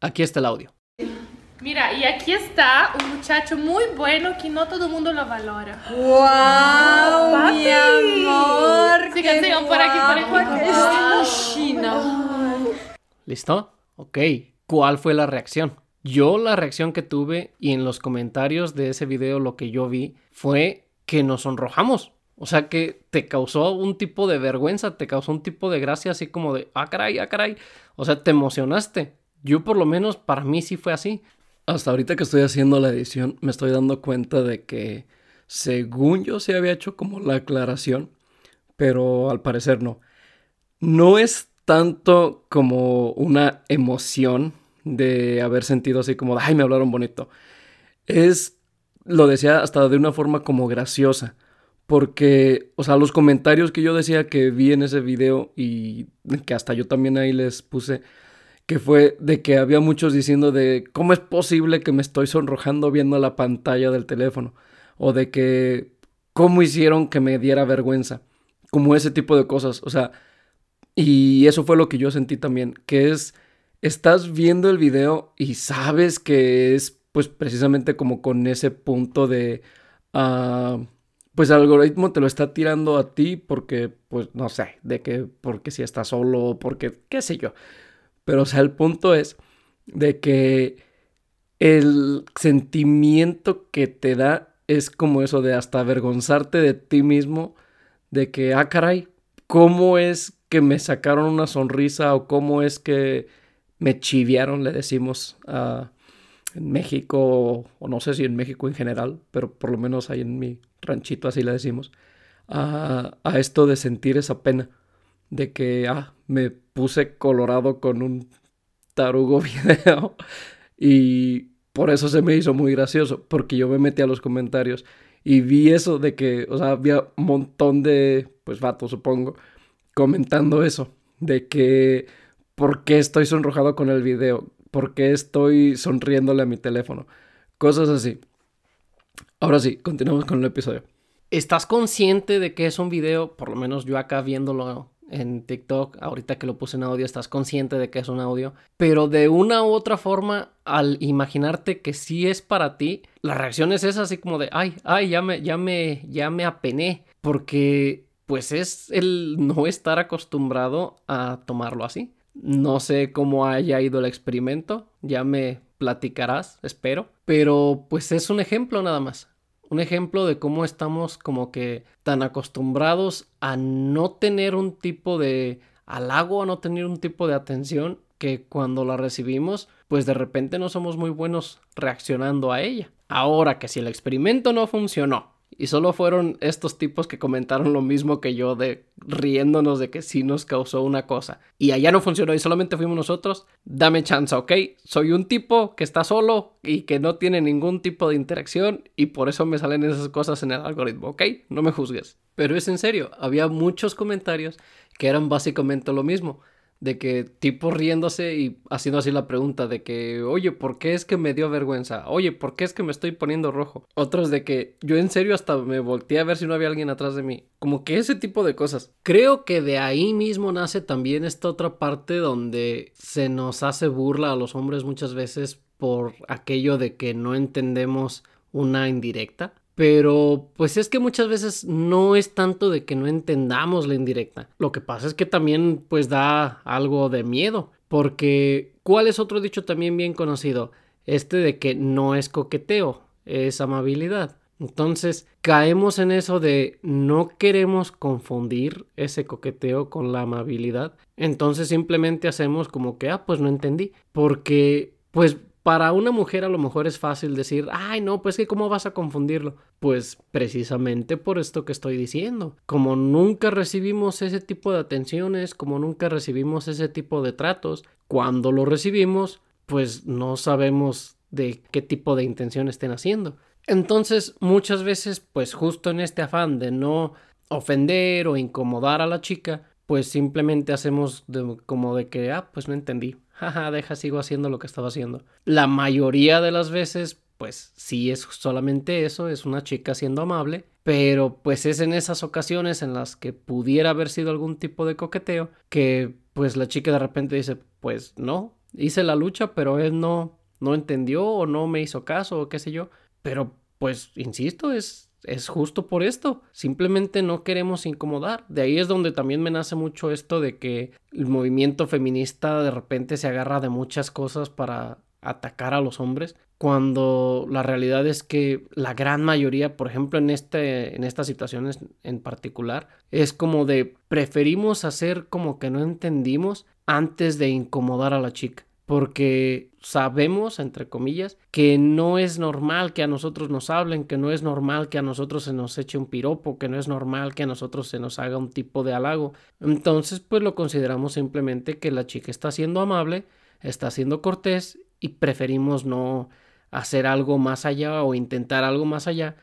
aquí está el audio. Mira, y aquí está un muchacho muy bueno que no todo el mundo lo valora. ¡Wow! mi amor. Sigan, sigan por aquí, por aquí. ¿Listo? Ok. ¿Cuál fue la reacción? Yo la reacción que tuve y en los comentarios de ese video lo que yo vi fue que nos sonrojamos. O sea que te causó un tipo de vergüenza, te causó un tipo de gracia así como de, ah caray, ah caray. O sea, te emocionaste. Yo por lo menos para mí sí fue así. Hasta ahorita que estoy haciendo la edición, me estoy dando cuenta de que, según yo se había hecho como la aclaración, pero al parecer no. No es tanto como una emoción de haber sentido así como, ay, me hablaron bonito. Es, lo decía hasta de una forma como graciosa. Porque, o sea, los comentarios que yo decía que vi en ese video y que hasta yo también ahí les puse, que fue de que había muchos diciendo de cómo es posible que me estoy sonrojando viendo la pantalla del teléfono. O de que cómo hicieron que me diera vergüenza. Como ese tipo de cosas. O sea, y eso fue lo que yo sentí también. Que es, estás viendo el video y sabes que es pues precisamente como con ese punto de... ah pues el algoritmo te lo está tirando a ti porque, pues no sé, de que, porque si estás solo, porque, qué sé yo. Pero, o sea, el punto es de que el sentimiento que te da es como eso de hasta avergonzarte de ti mismo, de que, ah, caray, ¿cómo es que me sacaron una sonrisa o cómo es que me chiviaron, le decimos a en México, o no sé si en México en general, pero por lo menos ahí en mi ranchito así le decimos, a, a esto de sentir esa pena, de que, ah, me puse colorado con un tarugo video y por eso se me hizo muy gracioso, porque yo me metí a los comentarios y vi eso de que, o sea, había un montón de, pues vatos supongo, comentando eso, de que, ¿por qué estoy sonrojado con el video? ¿Por qué estoy sonriéndole a mi teléfono? Cosas así. Ahora sí, continuamos con el episodio. ¿Estás consciente de que es un video? Por lo menos yo acá viéndolo en TikTok, ahorita que lo puse en audio, estás consciente de que es un audio. Pero de una u otra forma, al imaginarte que sí es para ti, la reacción es esa así como de, ay, ay, ya me, ya me, ya me apené. Porque pues es el no estar acostumbrado a tomarlo así. No sé cómo haya ido el experimento, ya me platicarás, espero, pero pues es un ejemplo nada más. Un ejemplo de cómo estamos como que tan acostumbrados a no tener un tipo de halago, a no tener un tipo de atención, que cuando la recibimos, pues de repente no somos muy buenos reaccionando a ella. Ahora que si el experimento no funcionó y solo fueron estos tipos que comentaron lo mismo que yo de riéndonos de que sí nos causó una cosa. Y allá no funcionó y solamente fuimos nosotros. Dame chance, ¿ok? Soy un tipo que está solo y que no tiene ningún tipo de interacción y por eso me salen esas cosas en el algoritmo, ¿ok? No me juzgues. Pero es en serio, había muchos comentarios que eran básicamente lo mismo de que tipo riéndose y haciendo así la pregunta de que, oye, ¿por qué es que me dio vergüenza? Oye, ¿por qué es que me estoy poniendo rojo? Otros de que yo en serio hasta me volteé a ver si no había alguien atrás de mí. Como que ese tipo de cosas. Creo que de ahí mismo nace también esta otra parte donde se nos hace burla a los hombres muchas veces por aquello de que no entendemos una indirecta. Pero pues es que muchas veces no es tanto de que no entendamos la indirecta. Lo que pasa es que también pues da algo de miedo. Porque ¿cuál es otro dicho también bien conocido? Este de que no es coqueteo, es amabilidad. Entonces caemos en eso de no queremos confundir ese coqueteo con la amabilidad. Entonces simplemente hacemos como que, ah, pues no entendí. Porque pues para una mujer a lo mejor es fácil decir, ay no, pues que cómo vas a confundirlo. Pues precisamente por esto que estoy diciendo. Como nunca recibimos ese tipo de atenciones, como nunca recibimos ese tipo de tratos, cuando lo recibimos, pues no sabemos de qué tipo de intención estén haciendo. Entonces, muchas veces, pues justo en este afán de no ofender o incomodar a la chica, pues simplemente hacemos como de que, ah, pues no entendí deja, sigo haciendo lo que estaba haciendo. La mayoría de las veces, pues sí es solamente eso, es una chica siendo amable, pero pues es en esas ocasiones en las que pudiera haber sido algún tipo de coqueteo que pues la chica de repente dice, pues no, hice la lucha, pero él no, no entendió o no me hizo caso o qué sé yo, pero pues insisto, es es justo por esto. Simplemente no queremos incomodar. De ahí es donde también me nace mucho esto de que el movimiento feminista de repente se agarra de muchas cosas para atacar a los hombres, cuando la realidad es que la gran mayoría, por ejemplo, en, este, en estas situaciones en particular, es como de preferimos hacer como que no entendimos antes de incomodar a la chica. Porque sabemos, entre comillas, que no es normal que a nosotros nos hablen, que no es normal que a nosotros se nos eche un piropo, que no es normal que a nosotros se nos haga un tipo de halago. Entonces, pues lo consideramos simplemente que la chica está siendo amable, está siendo cortés y preferimos no hacer algo más allá o intentar algo más allá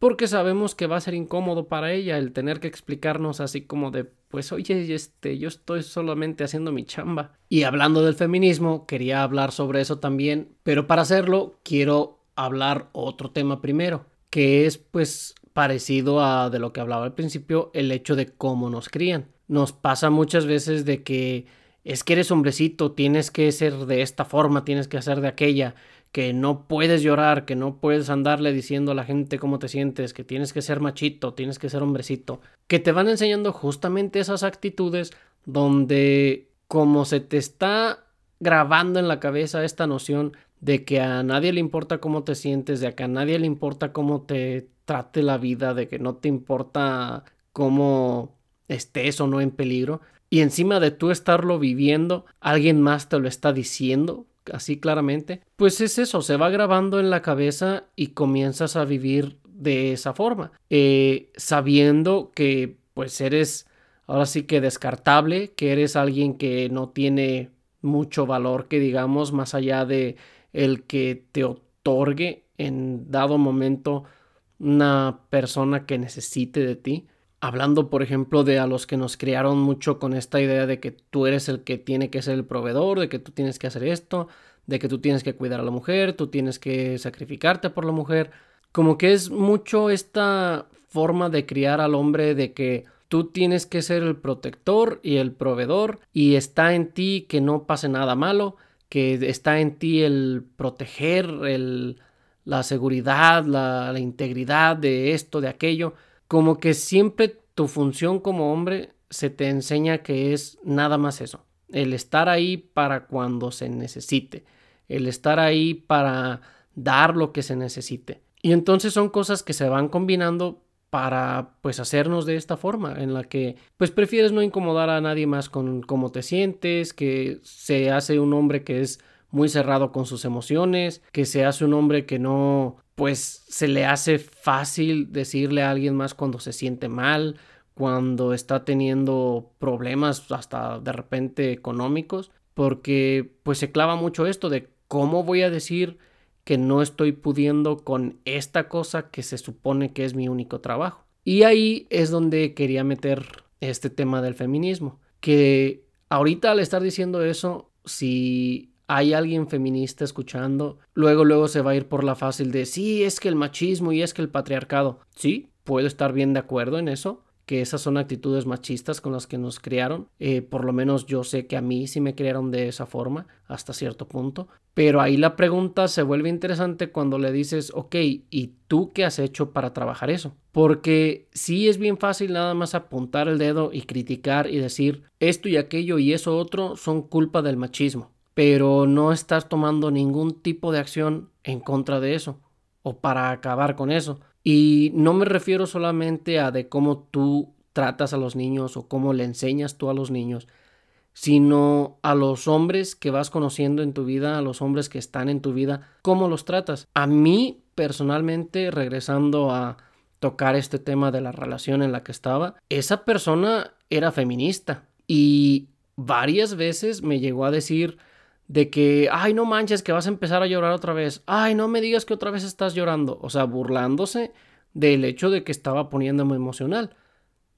porque sabemos que va a ser incómodo para ella el tener que explicarnos así como de, pues oye, este, yo estoy solamente haciendo mi chamba. Y hablando del feminismo, quería hablar sobre eso también, pero para hacerlo quiero hablar otro tema primero, que es pues parecido a de lo que hablaba al principio, el hecho de cómo nos crían. Nos pasa muchas veces de que es que eres hombrecito, tienes que ser de esta forma, tienes que hacer de aquella, que no puedes llorar, que no puedes andarle diciendo a la gente cómo te sientes, que tienes que ser machito, tienes que ser hombrecito, que te van enseñando justamente esas actitudes donde como se te está grabando en la cabeza esta noción de que a nadie le importa cómo te sientes, de que a nadie le importa cómo te trate la vida, de que no te importa cómo estés o no en peligro, y encima de tú estarlo viviendo, alguien más te lo está diciendo, así claramente, pues es eso, se va grabando en la cabeza y comienzas a vivir de esa forma, eh, sabiendo que pues eres ahora sí que descartable, que eres alguien que no tiene mucho valor, que digamos, más allá de el que te otorgue en dado momento una persona que necesite de ti. Hablando, por ejemplo, de a los que nos criaron mucho con esta idea de que tú eres el que tiene que ser el proveedor, de que tú tienes que hacer esto, de que tú tienes que cuidar a la mujer, tú tienes que sacrificarte por la mujer. Como que es mucho esta forma de criar al hombre de que tú tienes que ser el protector y el proveedor y está en ti que no pase nada malo, que está en ti el proteger, el, la seguridad, la, la integridad de esto, de aquello como que siempre tu función como hombre se te enseña que es nada más eso, el estar ahí para cuando se necesite, el estar ahí para dar lo que se necesite. Y entonces son cosas que se van combinando para pues hacernos de esta forma en la que pues prefieres no incomodar a nadie más con cómo te sientes, que se hace un hombre que es muy cerrado con sus emociones, que se hace un hombre que no pues se le hace fácil decirle a alguien más cuando se siente mal, cuando está teniendo problemas hasta de repente económicos, porque pues se clava mucho esto de cómo voy a decir que no estoy pudiendo con esta cosa que se supone que es mi único trabajo. Y ahí es donde quería meter este tema del feminismo, que ahorita al estar diciendo eso, si hay alguien feminista escuchando, luego luego se va a ir por la fácil de sí, es que el machismo y es que el patriarcado. Sí, puedo estar bien de acuerdo en eso, que esas son actitudes machistas con las que nos criaron. Eh, por lo menos yo sé que a mí sí me criaron de esa forma hasta cierto punto. Pero ahí la pregunta se vuelve interesante cuando le dices, ok, ¿y tú qué has hecho para trabajar eso? Porque sí es bien fácil nada más apuntar el dedo y criticar y decir, esto y aquello y eso otro son culpa del machismo pero no estás tomando ningún tipo de acción en contra de eso o para acabar con eso. Y no me refiero solamente a de cómo tú tratas a los niños o cómo le enseñas tú a los niños, sino a los hombres que vas conociendo en tu vida, a los hombres que están en tu vida, cómo los tratas. A mí, personalmente, regresando a tocar este tema de la relación en la que estaba, esa persona era feminista y varias veces me llegó a decir, de que, ay, no manches, que vas a empezar a llorar otra vez, ay, no me digas que otra vez estás llorando, o sea, burlándose del hecho de que estaba poniéndome emocional,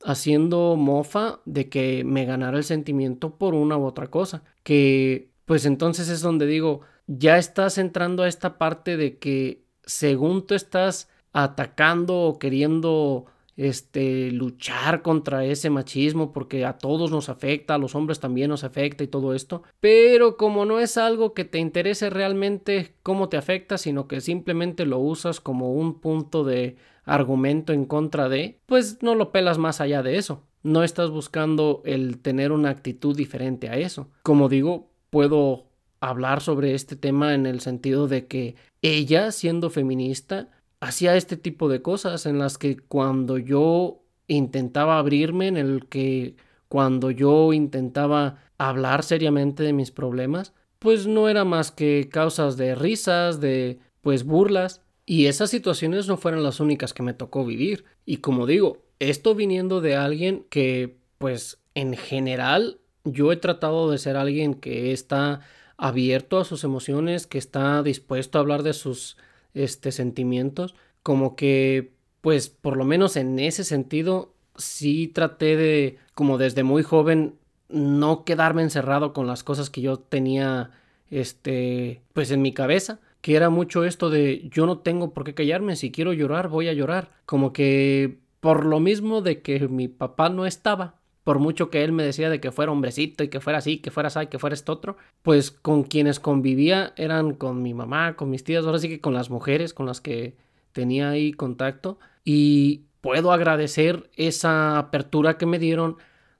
haciendo mofa de que me ganara el sentimiento por una u otra cosa, que pues entonces es donde digo, ya estás entrando a esta parte de que según tú estás atacando o queriendo este, luchar contra ese machismo porque a todos nos afecta, a los hombres también nos afecta y todo esto, pero como no es algo que te interese realmente cómo te afecta, sino que simplemente lo usas como un punto de argumento en contra de, pues no lo pelas más allá de eso. No estás buscando el tener una actitud diferente a eso. Como digo, puedo hablar sobre este tema en el sentido de que ella, siendo feminista, hacía este tipo de cosas en las que cuando yo intentaba abrirme, en el que cuando yo intentaba hablar seriamente de mis problemas, pues no era más que causas de risas, de pues burlas. Y esas situaciones no fueron las únicas que me tocó vivir. Y como digo, esto viniendo de alguien que pues en general yo he tratado de ser alguien que está abierto a sus emociones, que está dispuesto a hablar de sus este, sentimientos, como que pues por lo menos en ese sentido sí traté de como desde muy joven no quedarme encerrado con las cosas que yo tenía este pues en mi cabeza que era mucho esto de yo no tengo por qué callarme si quiero llorar voy a llorar como que por lo mismo de que mi papá no estaba por mucho que él me decía de que fuera hombrecito y que fuera así, que fuera así, que fuera esto otro, pues con quienes convivía eran con mi mamá, con mis tías, ahora sí que con las mujeres con las que tenía ahí contacto. Y puedo agradecer esa apertura que me dieron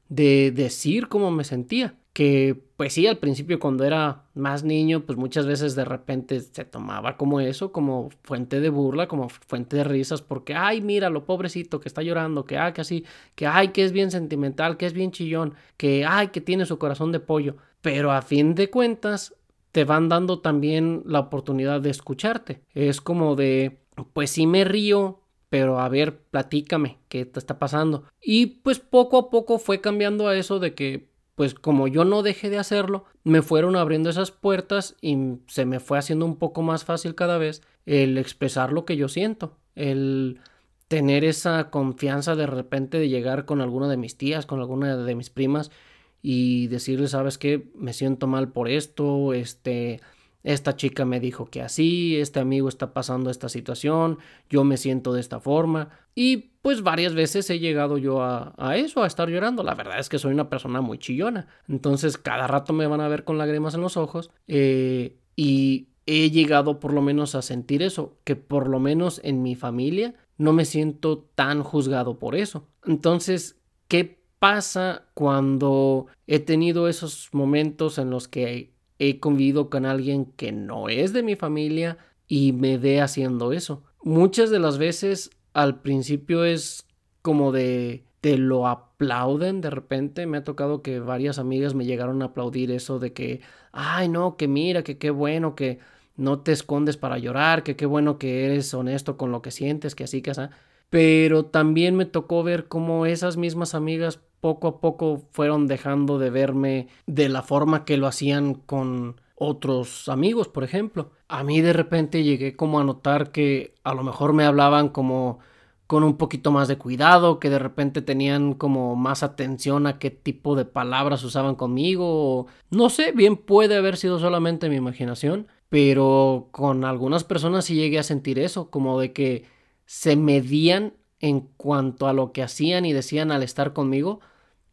de decir cómo me sentía que pues sí, al principio cuando era más niño, pues muchas veces de repente se tomaba como eso, como fuente de burla, como fuente de risas, porque, ay, mira, lo pobrecito que está llorando, que, ay, que así, que, ay, que es bien sentimental, que es bien chillón, que, ay, que tiene su corazón de pollo. Pero a fin de cuentas, te van dando también la oportunidad de escucharte. Es como de, pues sí me río, pero a ver, platícame, ¿qué te está pasando? Y pues poco a poco fue cambiando a eso de que pues como yo no dejé de hacerlo, me fueron abriendo esas puertas y se me fue haciendo un poco más fácil cada vez el expresar lo que yo siento, el tener esa confianza de repente de llegar con alguna de mis tías, con alguna de mis primas y decirles, sabes qué, me siento mal por esto, este, esta chica me dijo que así, este amigo está pasando esta situación, yo me siento de esta forma. Y pues varias veces he llegado yo a, eso, a estar llorando. La verdad es que soy una persona muy chillona. Entonces cada rato me van a ver con lágrimas en los ojos. Eh, y he llegado por lo menos a sentir eso, que por lo menos en mi familia no me siento tan juzgado por eso. Entonces, ¿qué pasa cuando he tenido esos momentos en los que he convivido con alguien que no es de mi familia y me ve haciendo eso. Muchas de las veces al principio es como de te lo aplauden de repente. Me ha tocado que varias amigas me llegaron a aplaudir eso de que, ay no, que mira, que qué bueno que no te escondes para llorar, que qué bueno que eres honesto con lo que sientes, que así que así. Pero también me tocó ver cómo esas mismas amigas poco a poco fueron dejando de verme de la forma que lo hacían con otros amigos, por ejemplo. A mí de repente llegué como a notar que a lo mejor me hablaban como con un poquito más de cuidado, que de repente tenían como más atención a qué tipo de palabras usaban conmigo. No sé, bien puede haber sido solamente mi imaginación, pero con algunas personas sí llegué a sentir eso, como de que se medían en cuanto a lo que hacían y decían al estar conmigo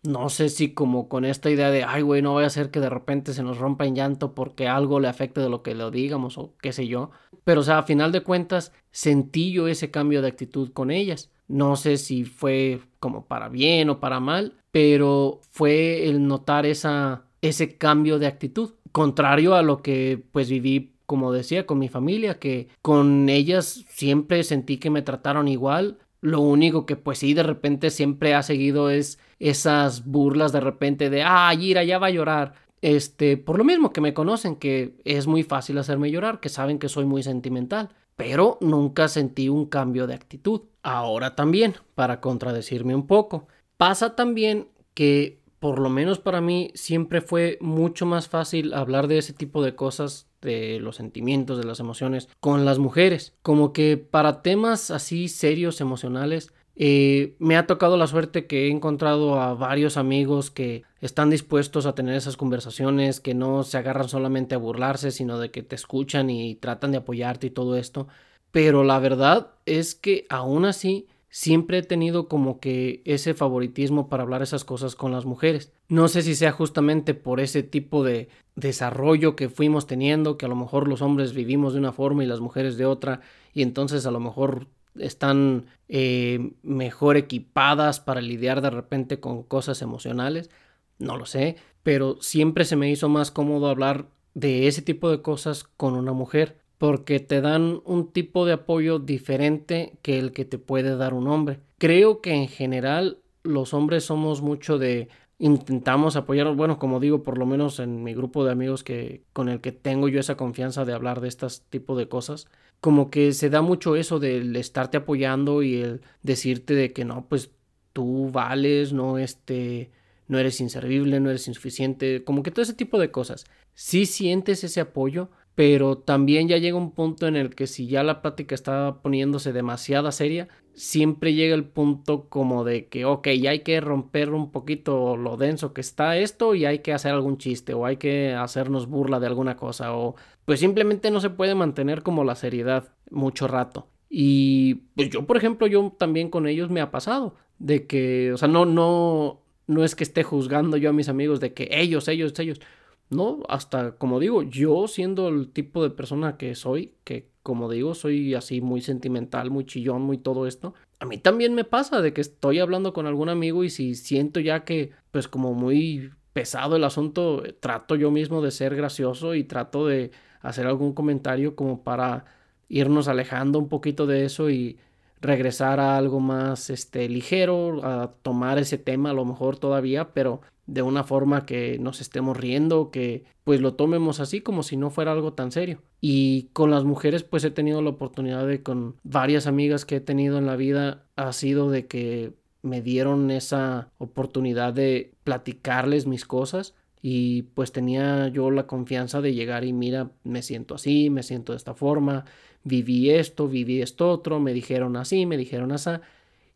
no sé si como con esta idea de, ay, güey, no voy a hacer que de repente se nos rompa en llanto porque algo le afecte de lo que le digamos o qué sé yo. Pero, o sea, a final de cuentas, sentí yo ese cambio de actitud con ellas. No sé si fue como para bien o para mal, pero fue el notar esa, ese cambio de actitud. Contrario a lo que pues viví como decía, con mi familia, que con ellas siempre sentí que me trataron igual, lo único que pues sí de repente siempre ha seguido es esas burlas de repente de, ah, Ira ya va a llorar. Este, por lo mismo que me conocen que es muy fácil hacerme llorar, que saben que soy muy sentimental, pero nunca sentí un cambio de actitud. Ahora también, para contradecirme un poco, pasa también que por lo menos para mí siempre fue mucho más fácil hablar de ese tipo de cosas de los sentimientos, de las emociones con las mujeres. Como que para temas así serios, emocionales, eh, me ha tocado la suerte que he encontrado a varios amigos que están dispuestos a tener esas conversaciones, que no se agarran solamente a burlarse, sino de que te escuchan y tratan de apoyarte y todo esto. Pero la verdad es que aún así siempre he tenido como que ese favoritismo para hablar esas cosas con las mujeres. No sé si sea justamente por ese tipo de desarrollo que fuimos teniendo, que a lo mejor los hombres vivimos de una forma y las mujeres de otra, y entonces a lo mejor están eh, mejor equipadas para lidiar de repente con cosas emocionales, no lo sé, pero siempre se me hizo más cómodo hablar de ese tipo de cosas con una mujer porque te dan un tipo de apoyo diferente que el que te puede dar un hombre. Creo que en general los hombres somos mucho de intentamos apoyarnos, bueno, como digo, por lo menos en mi grupo de amigos que con el que tengo yo esa confianza de hablar de estos tipo de cosas, como que se da mucho eso del estarte apoyando y el decirte de que no, pues tú vales, no este no eres inservible, no eres insuficiente, como que todo ese tipo de cosas. Sí sientes ese apoyo, pero también ya llega un punto en el que si ya la plática está poniéndose demasiada seria, siempre llega el punto como de que, ok, ya hay que romper un poquito lo denso que está esto y hay que hacer algún chiste o hay que hacernos burla de alguna cosa o pues simplemente no se puede mantener como la seriedad mucho rato. Y pues yo, por ejemplo, yo también con ellos me ha pasado de que, o sea, no, no, no es que esté juzgando yo a mis amigos de que ellos, ellos, ellos, no, hasta como digo, yo siendo el tipo de persona que soy, que como digo, soy así muy sentimental, muy chillón, muy todo esto, a mí también me pasa de que estoy hablando con algún amigo y si siento ya que, pues como muy pesado el asunto, trato yo mismo de ser gracioso y trato de hacer algún comentario como para irnos alejando un poquito de eso y regresar a algo más este ligero, a tomar ese tema a lo mejor todavía, pero de una forma que nos estemos riendo, que pues lo tomemos así como si no fuera algo tan serio. Y con las mujeres pues he tenido la oportunidad de con varias amigas que he tenido en la vida ha sido de que me dieron esa oportunidad de platicarles mis cosas y pues tenía yo la confianza de llegar y mira, me siento así, me siento de esta forma, viví esto, viví esto otro, me dijeron así, me dijeron así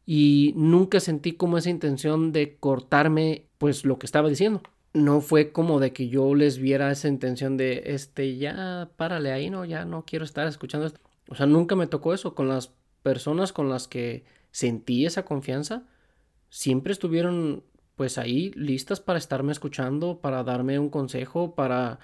y nunca sentí como esa intención de cortarme pues lo que estaba diciendo. No fue como de que yo les viera esa intención de este ya párale ahí, no, ya no quiero estar escuchando esto. O sea, nunca me tocó eso con las personas con las que sentí esa confianza. Siempre estuvieron pues ahí listas para estarme escuchando, para darme un consejo, para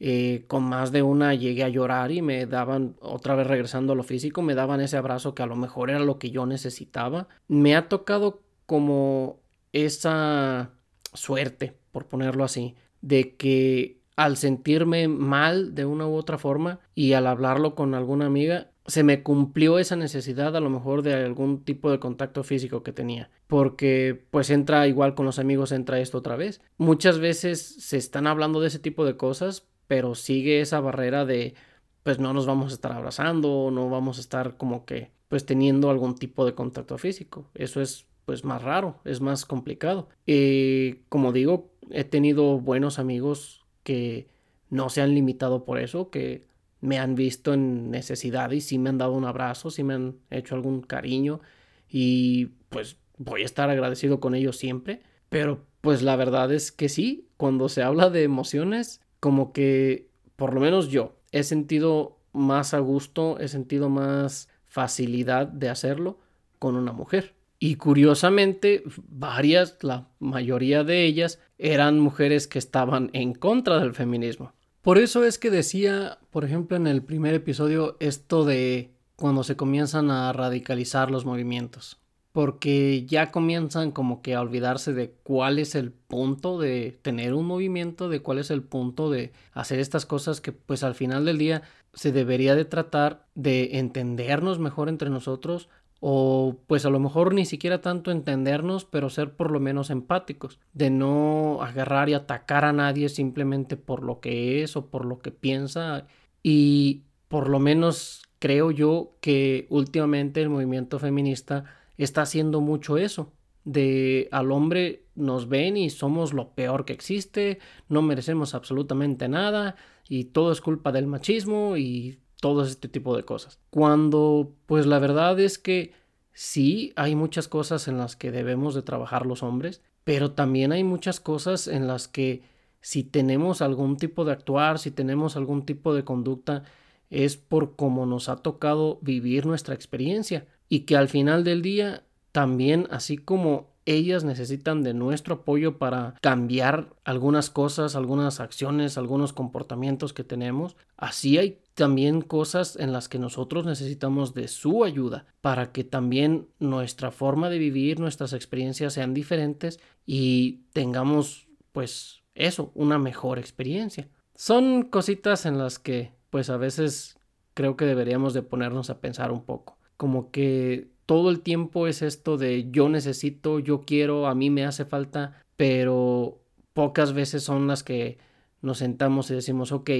eh, con más de una llegué a llorar y me daban, otra vez regresando a lo físico, me daban ese abrazo que a lo mejor era lo que yo necesitaba. Me ha tocado como esa suerte, por ponerlo así, de que al sentirme mal de una u otra forma y al hablarlo con alguna amiga, se me cumplió esa necesidad a lo mejor de algún tipo de contacto físico que tenía. Porque pues entra igual con los amigos, entra esto otra vez. Muchas veces se están hablando de ese tipo de cosas, pero sigue esa barrera de pues no nos vamos a estar abrazando, no vamos a estar como que pues teniendo algún tipo de contacto físico. Eso es pues más raro, es más complicado. Y como digo, he tenido buenos amigos que no se han limitado por eso, que me han visto en necesidad y sí me han dado un abrazo, sí me han hecho algún cariño y pues voy a estar agradecido con ellos siempre. Pero pues la verdad es que sí, cuando se habla de emociones, como que, por lo menos yo, he sentido más a gusto, he sentido más facilidad de hacerlo con una mujer. Y curiosamente, varias, la mayoría de ellas, eran mujeres que estaban en contra del feminismo. Por eso es que decía, por ejemplo, en el primer episodio, esto de cuando se comienzan a radicalizar los movimientos porque ya comienzan como que a olvidarse de cuál es el punto de tener un movimiento, de cuál es el punto de hacer estas cosas que pues al final del día se debería de tratar de entendernos mejor entre nosotros o pues a lo mejor ni siquiera tanto entendernos, pero ser por lo menos empáticos, de no agarrar y atacar a nadie simplemente por lo que es o por lo que piensa. Y por lo menos creo yo que últimamente el movimiento feminista está haciendo mucho eso. De al hombre nos ven y somos lo peor que existe, no merecemos absolutamente nada y todo es culpa del machismo y todo este tipo de cosas. Cuando pues la verdad es que sí hay muchas cosas en las que debemos de trabajar los hombres, pero también hay muchas cosas en las que si tenemos algún tipo de actuar, si tenemos algún tipo de conducta, es por cómo nos ha tocado vivir nuestra experiencia y que al final del día también así como ellas necesitan de nuestro apoyo para cambiar algunas cosas, algunas acciones, algunos comportamientos que tenemos. Así hay también cosas en las que nosotros necesitamos de su ayuda para que también nuestra forma de vivir, nuestras experiencias sean diferentes y tengamos pues eso, una mejor experiencia. Son cositas en las que pues a veces creo que deberíamos de ponernos a pensar un poco como que todo el tiempo es esto de yo necesito, yo quiero, a mí me hace falta, pero pocas veces son las que nos sentamos y decimos, ok,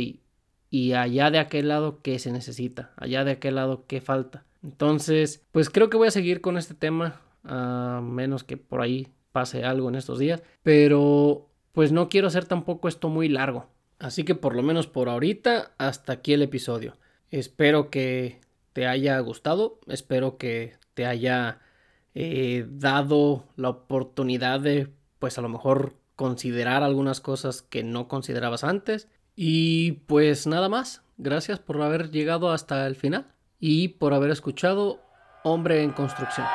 y allá de aquel lado, ¿qué se necesita? Allá de aquel lado, ¿qué falta? Entonces, pues creo que voy a seguir con este tema, a menos que por ahí pase algo en estos días, pero pues no quiero hacer tampoco esto muy largo. Así que por lo menos por ahorita, hasta aquí el episodio. Espero que te haya gustado, espero que te haya eh, dado la oportunidad de, pues a lo mejor considerar algunas cosas que no considerabas antes. Y pues nada más, gracias por haber llegado hasta el final y por haber escuchado Hombre en Construcción.